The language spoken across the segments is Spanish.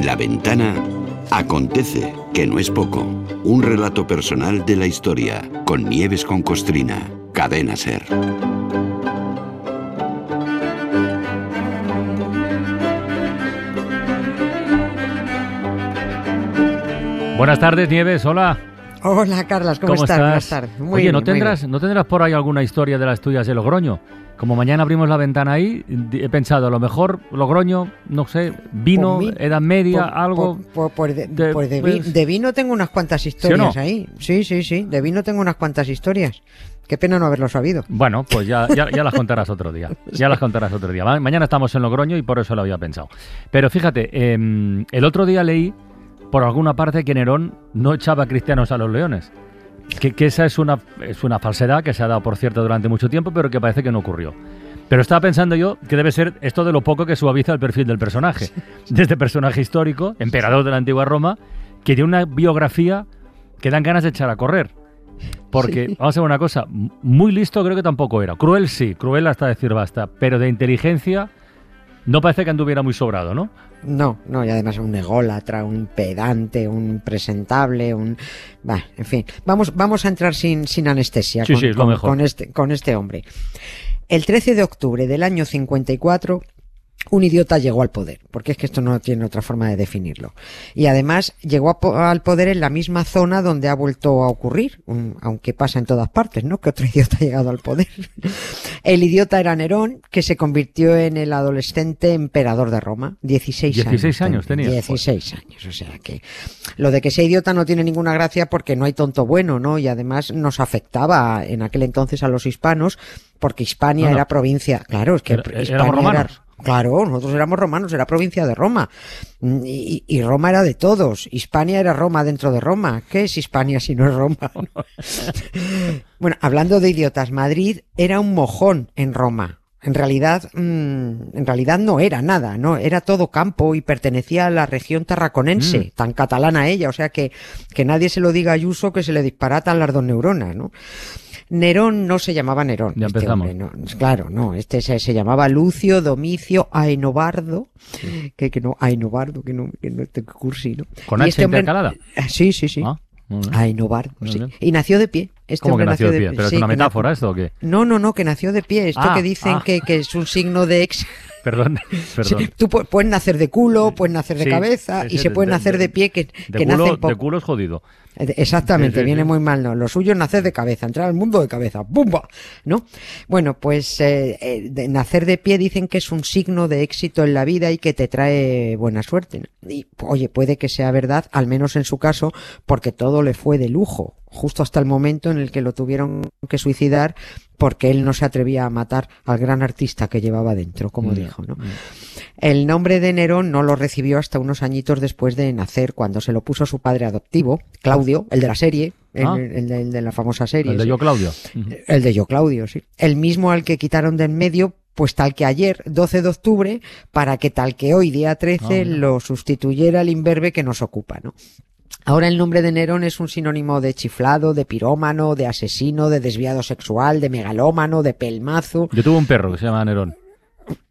En la ventana acontece, que no es poco, un relato personal de la historia con Nieves con Costrina, cadena ser. Buenas tardes, Nieves, hola. Hola, Carlas, ¿cómo, ¿Cómo estás? Buenas tardes. Muy Oye, bien, ¿no tendrás, bien. ¿no tendrás por ahí alguna historia de las tuyas de Logroño? Como mañana abrimos la ventana ahí, he pensado, a lo mejor Logroño, no sé, vino, mí- edad media, Por- algo... por- por- por de, de- por de vi- pues- de vino tengo unas cuantas historias no? ahí. Sí, sí, sí. De vino tengo unas cuantas historias. Qué pena no haberlo sabido. Bueno, pues ya, ya, ya las contarás otro día. Ya las contarás otro día. Ma- Mañana estamos en Logroño y por eso lo había pensado. Pero fíjate, em, el otro día leí por alguna parte que Nerón no echaba cristianos a los leones. Que, que esa es una, es una falsedad que se ha dado, por cierto, durante mucho tiempo, pero que parece que no ocurrió. Pero estaba pensando yo que debe ser esto de lo poco que suaviza el perfil del personaje. De este personaje histórico, emperador de la antigua Roma, que tiene una biografía que dan ganas de echar a correr. Porque, Sí. vamos a ver una cosa, muy listo creo que tampoco era. Cruel sí, cruel hasta decir basta, pero de inteligencia no parece que anduviera muy sobrado, ¿no? No, no, y además un ególatra, un pedante, un presentable, un... Bah, en fin, vamos, vamos a entrar sin, sin anestesia Sí, con, sí, es lo con- mejor. con este, con este hombre. El 13 de octubre del año 54, un idiota llegó al poder, porque es que esto no tiene otra forma de definirlo. Y además llegó po- al poder en la misma zona donde ha vuelto a ocurrir, un- aunque pasa en todas partes, ¿no? Que otro idiota ha llegado al poder. El idiota era Nerón, que se convirtió en el adolescente emperador de Roma, 16, 16 años tenía. 16 años, o sea que lo de que sea idiota no tiene ninguna gracia porque no hay tonto bueno, ¿no? Y además nos afectaba en aquel entonces a los hispanos porque Hispania No, no. era provincia, claro, es que Era- éramos Hispania era- romanos. Claro, nosotros éramos romanos, era provincia de Roma. Mm, Y, y Roma era de todos. Hispania era Roma dentro de Roma. ¿Qué es Hispania si no es Roma? bueno, hablando de idiotas, Madrid era un mojón en Roma. En realidad, mm, en realidad no era nada, no, era todo campo y pertenecía a la región tarraconense, Mm. tan catalana ella, o sea que, que nadie se lo diga a Ayuso que se le disparatan las dos neuronas, ¿no? Nerón no se llamaba Nerón. Ya este empezamos. hombre, no, claro, no. Este se, se llamaba Lucio Domicio Aenobardo. Que, que no, Aenobardo, que no, que no este cursi, ¿no? ¿Con Y H este hombre- intercalada? Ah, Sí, sí, sí. Ah. Aenobardo, sí. Y nació de pie. Este ¿Cómo que nació de pie? ¿Pero es una metáfora esto o qué? No, no, no, que nació de pie. Esto Ah, que dicen ah. que, que es un signo de ex. Perdón, perdón. Sí, tú pu- puedes nacer de culo, puedes nacer de Sí, cabeza y se de- puede de- nacer de- pie que, De que culo, nacen de culo es jodido. Eh, Exactamente, viene muy mal, ¿no? Lo suyo es nacer de cabeza, entrar al mundo de cabeza, ¡bumba! ¿No? Bueno, pues eh, eh, de nacer de pie dicen que es un signo de éxito en la vida y que te trae buena suerte. ¿no? Y, oye, puede que sea verdad, al menos en su caso, porque todo le fue de lujo, justo hasta el momento en el que lo tuvieron que suicidar porque él no se atrevía a matar al gran artista que llevaba dentro, como dijo, ¿no? El nombre de Nerón no lo recibió hasta unos añitos después de nacer, cuando se lo puso su padre adoptivo, Claudio, el de la serie, el, Ah. el de, el de la famosa serie. El de sí. yo, Claudio. El de yo, Claudio, sí. El mismo al que quitaron de en medio, pues tal que ayer, 12 de octubre, para que tal que hoy, día 13, Ah, lo sustituyera el imberbe que nos ocupa, ¿no? Ahora el nombre de Nerón es un sinónimo de chiflado, de pirómano, de asesino, de desviado sexual, de megalómano, de pelmazo. Yo tuve un perro que se llama Nerón.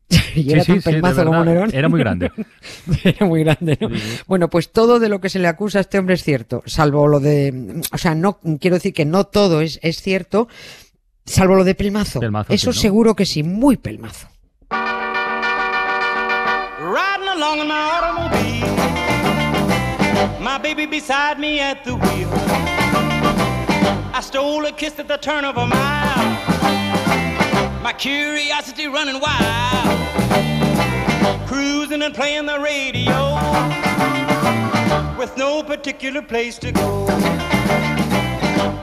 Y era sí, tan sí, sí, de pelmazo como. Nerón. Era muy grande. Era muy grande, ¿no? Bueno, pues todo de lo que se le acusa a este hombre es cierto, salvo lo de, o sea, no quiero decir que no todo es, es cierto, salvo lo de pelmazo. Pelmazo, Eso sí, ¿no? seguro que sí, muy pelmazo. Riding along in my automobile. My baby beside me at the wheel. I stole a kiss at the turn of a mile. My curiosity running wild. Cruising and playing the radio. With no particular place to go.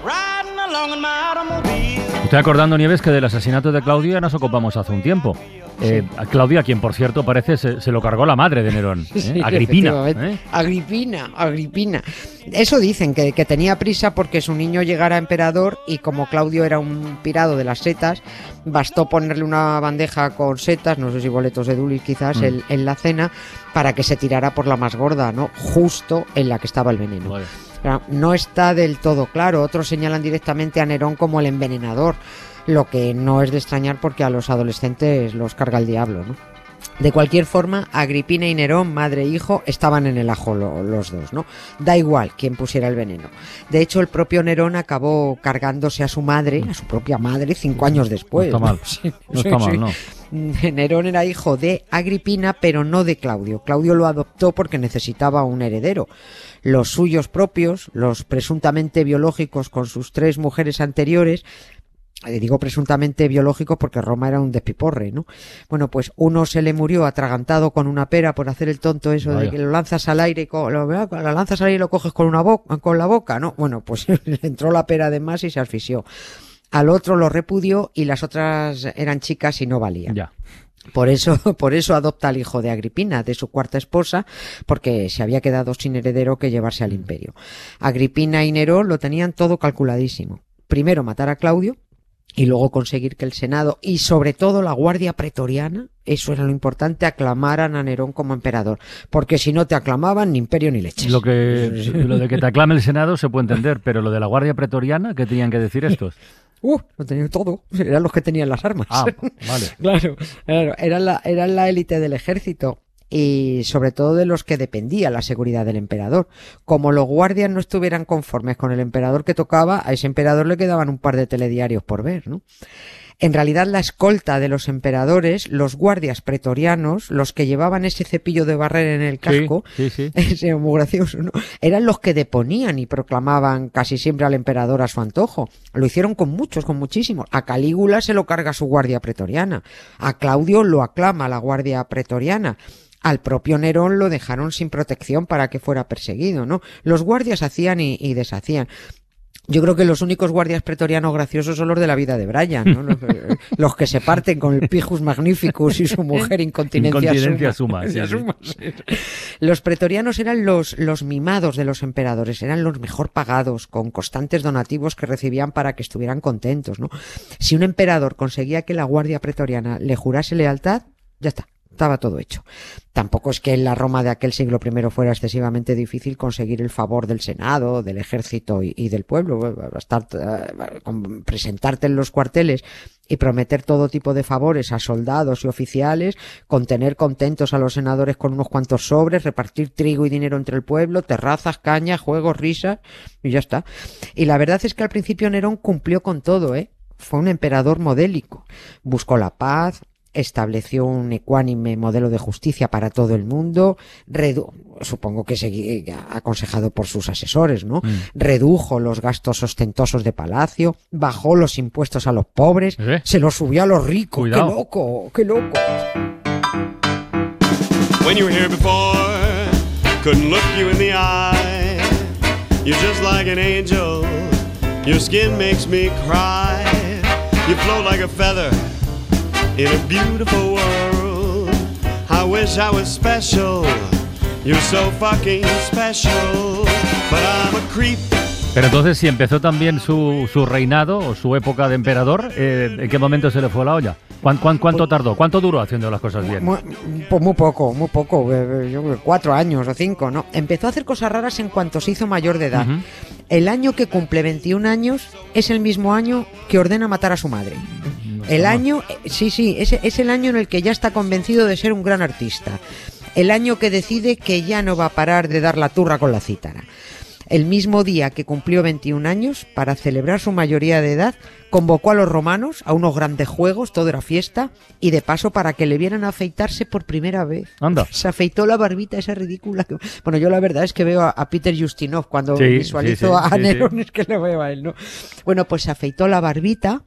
Riding along in my automobile. Estoy acordando, Nieves, que del asesinato de Claudio ya nos ocupamos hace un tiempo. Eh, a Claudia, quien por cierto parece se, se lo cargó la madre de Nerón, ¿eh? Sí, Agripina. ¿eh? Agripina, Agripina. Eso dicen, que, que tenía prisa porque su niño llegara a emperador y como Claudio era un pirado de las setas, bastó ponerle una bandeja con setas, no sé si boletos de Dulis quizás, Mm. en, en la cena, para que se tirara por la más gorda, ¿no? Justo en la que estaba el veneno. Vale. No está del todo claro. Otros señalan directamente a Nerón como el envenenador, lo que no es de extrañar porque a los adolescentes los carga el diablo, ¿no? De cualquier forma, Agripina y Nerón, madre e hijo, estaban en el ajo lo- los dos, ¿no? Da igual quién pusiera el veneno. De hecho, el propio Nerón acabó cargándose a su madre, a su propia madre, cinco años después. No está mal. Sí, No sí, está mal, sí. ¿no? Nerón era hijo de Agripina, pero no de Claudio. Claudio lo adoptó porque necesitaba un heredero. Los suyos propios, los presuntamente biológicos con sus tres mujeres anteriores, digo presuntamente biológicos porque Roma era un despiporre, ¿no? Bueno, pues uno se le murió atragantado con una pera por hacer el tonto eso de que lo lanzas al aire y co- lo, lo lanzas al aire y lo coges con una boca, con la boca, ¿no? Bueno, pues le entró la pera de más y se asfixió. Al otro lo repudió y las otras eran chicas y no valían. Ya. Por eso, por eso adopta al hijo de Agripina, de su cuarta esposa, porque se había quedado sin heredero que llevarse al imperio. Agripina y Nerón lo tenían todo calculadísimo. Primero matar a Claudio y luego conseguir que el Senado y sobre todo la Guardia Pretoriana, eso era lo importante, aclamaran a Nerón como emperador. Porque si no te aclamaban, ni imperio ni leches. Lo, que, lo de que te aclame el Senado se puede entender, pero lo de la Guardia Pretoriana, ¿qué tenían que decir estos? Uh, lo tenían todo. Eran los que tenían las armas. Ah, vale. Claro, claro, eran la, eran la élite del ejército y sobre todo de los que dependía la seguridad del emperador. Como los guardias no estuvieran conformes con el emperador que tocaba, a ese emperador le quedaban un par de telediarios por ver, ¿no? En realidad la escolta de los emperadores, los guardias pretorianos, los que llevaban ese cepillo de barrer en el casco, Sí, sí, sí. ese muy gracioso, ¿no? Eran los que deponían y proclamaban casi siempre al emperador a su antojo. Lo hicieron con muchos, con muchísimos. A Calígula se lo carga su guardia pretoriana. A Claudio lo aclama la guardia pretoriana. Al propio Nerón lo dejaron sin protección para que fuera perseguido, ¿no? Los guardias hacían y, y deshacían. Yo creo que los únicos guardias pretorianos graciosos son los de la vida de Brian, ¿no? Los, eh, los que se parten con el Pijus Magnificus y su mujer incontinencia, Incontinencia suma. suma, sí, sí. Suma, sí. Los pretorianos eran los, los mimados de los emperadores, eran los mejor pagados, con constantes donativos que recibían para que estuvieran contentos, ¿no? Si un emperador conseguía que la guardia pretoriana le jurase lealtad, ya está. Estaba todo hecho. Tampoco es que en la Roma de aquel siglo I fuera excesivamente difícil conseguir el favor del Senado, del ejército y, del pueblo. Bastar, eh, con presentarte en los cuarteles y prometer todo tipo de favores a soldados y oficiales, con tener contentos a los senadores con unos cuantos sobres, repartir trigo y dinero entre el pueblo, terrazas, cañas, juegos, risas, y ya está. Y la verdad es que al principio Nerón cumplió con todo, ¿eh? Fue un emperador modélico. Buscó la paz, estableció un ecuánime modelo de justicia para todo el mundo, redu supongo que segui- aconsejado por sus asesores, ¿no? Redujo los gastos ostentosos de palacio, bajó los impuestos a los pobres, ¿Eh? se los subió a los ricos. Cuidado. ¡Qué loco! ¡Qué loco! When you were here before, couldn't look you in the eye. You're just like an angel. Your skin makes me cry. You float like a feather in a beautiful world. I wish I was special. You're so fucking special. But I'm a creep. Pero entonces, si empezó también su, su reinado o su época de emperador, eh, ¿en qué momento se le fue la olla? ¿Cuán- cuán- cuánto tardó? ¿Cuánto duró haciendo las cosas bien? Mu- Pues muy poco, muy poco, eh, yo creo que cuatro años o cinco, ¿no? Empezó a hacer cosas raras en cuanto se hizo mayor de edad. El año que cumple 21 años es el mismo año que ordena matar a su madre. El año, eh, sí, sí, es, es el año en el que ya está convencido de ser un gran artista. El año que decide que ya no va a parar de dar la turra con la cítara. El mismo día que cumplió 21 años, para celebrar su mayoría de edad, convocó a los romanos a unos grandes juegos, todo era fiesta, y de paso para que le vieran afeitarse por primera vez. Anda. Se afeitó la barbita esa ridícula. Bueno, yo la verdad es que veo a, a Peter Justinov cuando Sí, visualizo sí, sí, a. Nerón, es que lo veo a él, ¿no? Bueno, pues se afeitó la barbita,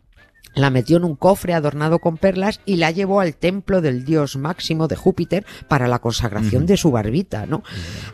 la metió en un cofre adornado con perlas y la llevó al templo del dios máximo de Júpiter para la consagración de su barbita, ¿no?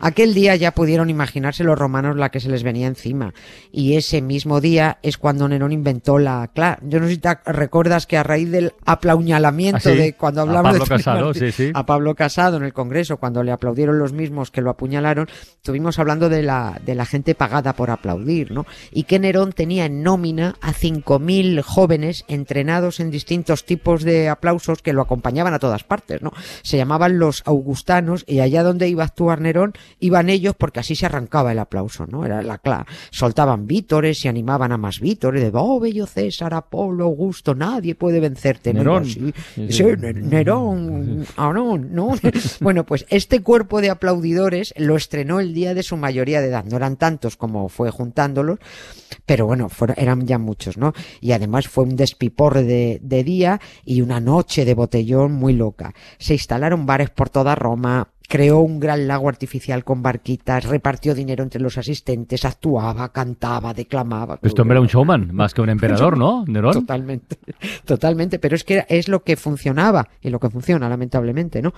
Aquel día ya pudieron imaginarse los romanos la que se les venía encima. Y ese mismo día es cuando Nerón inventó la... Claro, yo no sé si te recuerdas que a raíz del aplauñalamiento Ah, sí. de cuando A hablamos Pablo de Casado, sí, sí. a Pablo Casado en el Congreso, cuando le aplaudieron los mismos que lo apuñalaron, estuvimos hablando de la, de la gente pagada por aplaudir, ¿no? Y que Nerón tenía en nómina a 5.000 jóvenes entrenados en distintos tipos de aplausos que lo acompañaban a todas partes, ¿no? Se llamaban los augustanos y allá donde iba a actuar Nerón iban ellos porque así se arrancaba el aplauso, ¿no? Era la clara. Soltaban vítores y animaban a más vítores de, oh, bello César, Apolo, Augusto, nadie puede vencerte. Nerón. Sí, sí, Nerón, ah, no, no. Bueno, pues este cuerpo de aplaudidores lo estrenó el día de su mayoría de edad. No eran tantos como fue juntándolos, pero bueno, fueron, eran ya muchos, ¿no? Y además fue un despiporre de, de día y una noche de botellón muy loca. Se instalaron bares por toda Roma, creó un gran lago artificial con barquitas, repartió dinero entre los asistentes, actuaba, cantaba, declamaba. Este hombre era un showman, más que un emperador, ¿no? Nerón. Totalmente, totalmente, pero es que es lo que funcionaba y lo que funciona, lamentablemente, ¿no?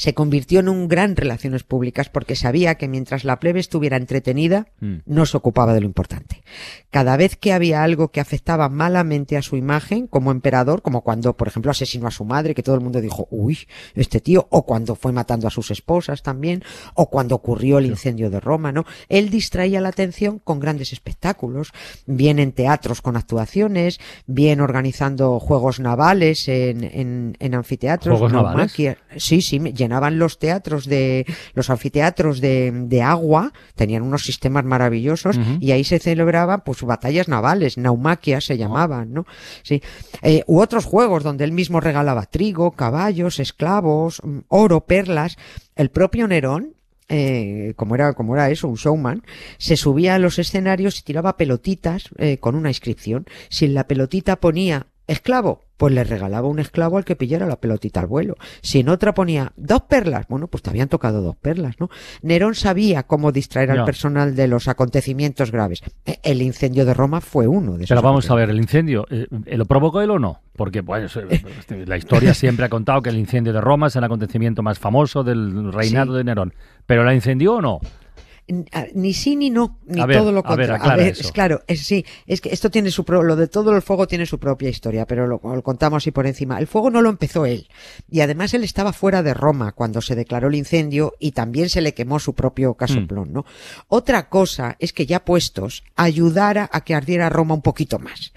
Se convirtió en un gran relaciones públicas porque sabía que mientras la plebe estuviera entretenida, Mm. no se ocupaba de lo importante. Cada vez que había algo que afectaba malamente a su imagen como emperador, como cuando, por ejemplo, asesinó a su madre, que todo el mundo dijo, uy, este tío, o cuando fue matando a sus esposas también, o cuando ocurrió el incendio de Roma, ¿no? Él distraía la atención con grandes espectáculos, bien en teatros con actuaciones, bien organizando juegos navales en, en, en anfiteatros, ¿Juegos navales? Sí, sí, llenaban los teatros de, los anfiteatros de, de agua, tenían unos sistemas maravillosos y ahí se celebraban pues batallas navales, naumaquias se llamaban, ¿no? Sí. Eh, u otros juegos donde él mismo regalaba trigo, caballos, esclavos, mm, oro, perlas. El propio Nerón, eh, como era como era eso, un showman, se subía a los escenarios y tiraba pelotitas eh, con una inscripción. Si en la pelotita ponía esclavo, pues le regalaba un esclavo al que pillara la pelotita al vuelo. Si en otra ponía dos perlas, bueno, pues te habían tocado dos perlas, ¿no? Nerón sabía cómo distraer al personal de los acontecimientos graves. Eh, El incendio de Roma fue uno de esos. Pero vamos a ver, el incendio, eh, ¿lo provocó él o no? Porque pues, eh, la historia siempre ha contado que el incendio de Roma es el acontecimiento más famoso del reinado Sí. de Nerón. ¿Pero la incendió o no? A- Ni sí ni no, ni A ver, todo lo a ver, contrario. aclara eso. es claro, es, sí, es que esto tiene su pro- lo de todo el fuego tiene su propia historia, pero lo, lo contamos así por encima. El fuego no lo empezó él, y además él estaba fuera de Roma cuando se declaró el incendio y también se le quemó su propio casoplón, ¿no? Otra cosa es que ya puestos ayudara a que ardiera Roma un poquito más.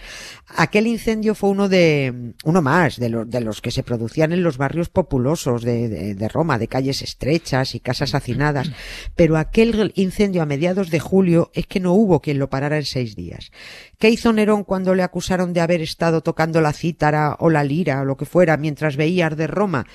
Aquel incendio fue uno de uno más de los de los que se producían en los barrios populosos de, de- de Roma, de calles estrechas y casas hacinadas. Pero aquel incendio a mediados de julio es que no hubo quien lo parara en seis días. ¿Qué hizo Nerón cuando le acusaron de haber estado tocando la cítara o la lira o lo que fuera mientras veía arder Roma?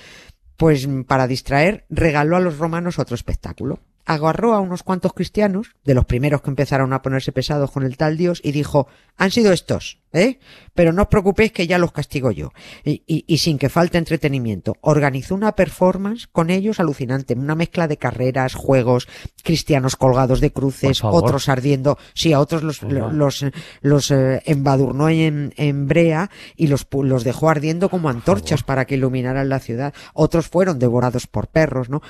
Pues mm, para distraer, regaló a los romanos otro espectáculo. Agarró a unos cuantos cristianos, de los primeros que empezaron a ponerse pesados con el tal Dios, y dijo, han sido estos, ¿eh? Pero no os preocupéis que ya los castigo yo. Y, y- y sin que falte entretenimiento. Organizó una performance con ellos alucinante, una mezcla de carreras, juegos, cristianos colgados de cruces, otros ardiendo, sí, a otros los, los, los eh, embadurnó en, en brea y los, los dejó ardiendo como antorchas para que iluminaran la ciudad. Otros fueron devorados por perros, ¿no?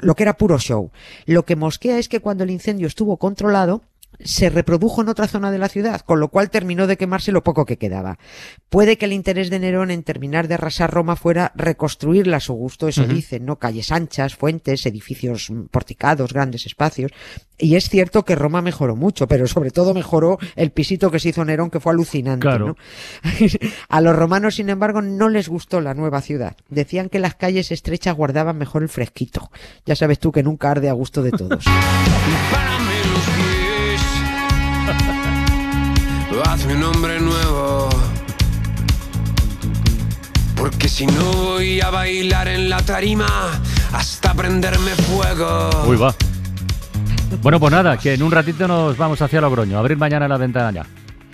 Lo que era puro show. Lo que mosquea es que cuando el incendio estuvo controlado, se reprodujo en otra zona de la ciudad, con lo cual terminó de quemarse lo poco que quedaba. Puede que el interés de Nerón en terminar de arrasar Roma fuera reconstruirla a su gusto, eso dicen, ¿no? Calles anchas, fuentes, edificios porticados, grandes espacios. Y es cierto que Roma mejoró mucho, pero sobre todo mejoró el pisito que se hizo Nerón, que fue alucinante, Claro. ¿no? a los romanos, sin embargo, no les gustó la nueva ciudad. Decían que las calles estrechas guardaban mejor el fresquito. Ya sabes tú que nunca arde a gusto de todos. Hazme un hombre nuevo. Porque si no voy a bailar en la tarima hasta prenderme fuego. Uy, va. Bueno, pues nada, que en un ratito nos vamos hacia Logroño, a abrir mañana la ventana ya.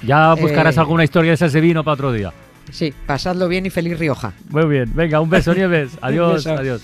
Ya buscarás Eh. alguna historia de ese de vino para otro día. Sí, pasadlo bien y feliz Rioja. Muy bien, venga, un beso, Nieves. Adiós, beso. adiós.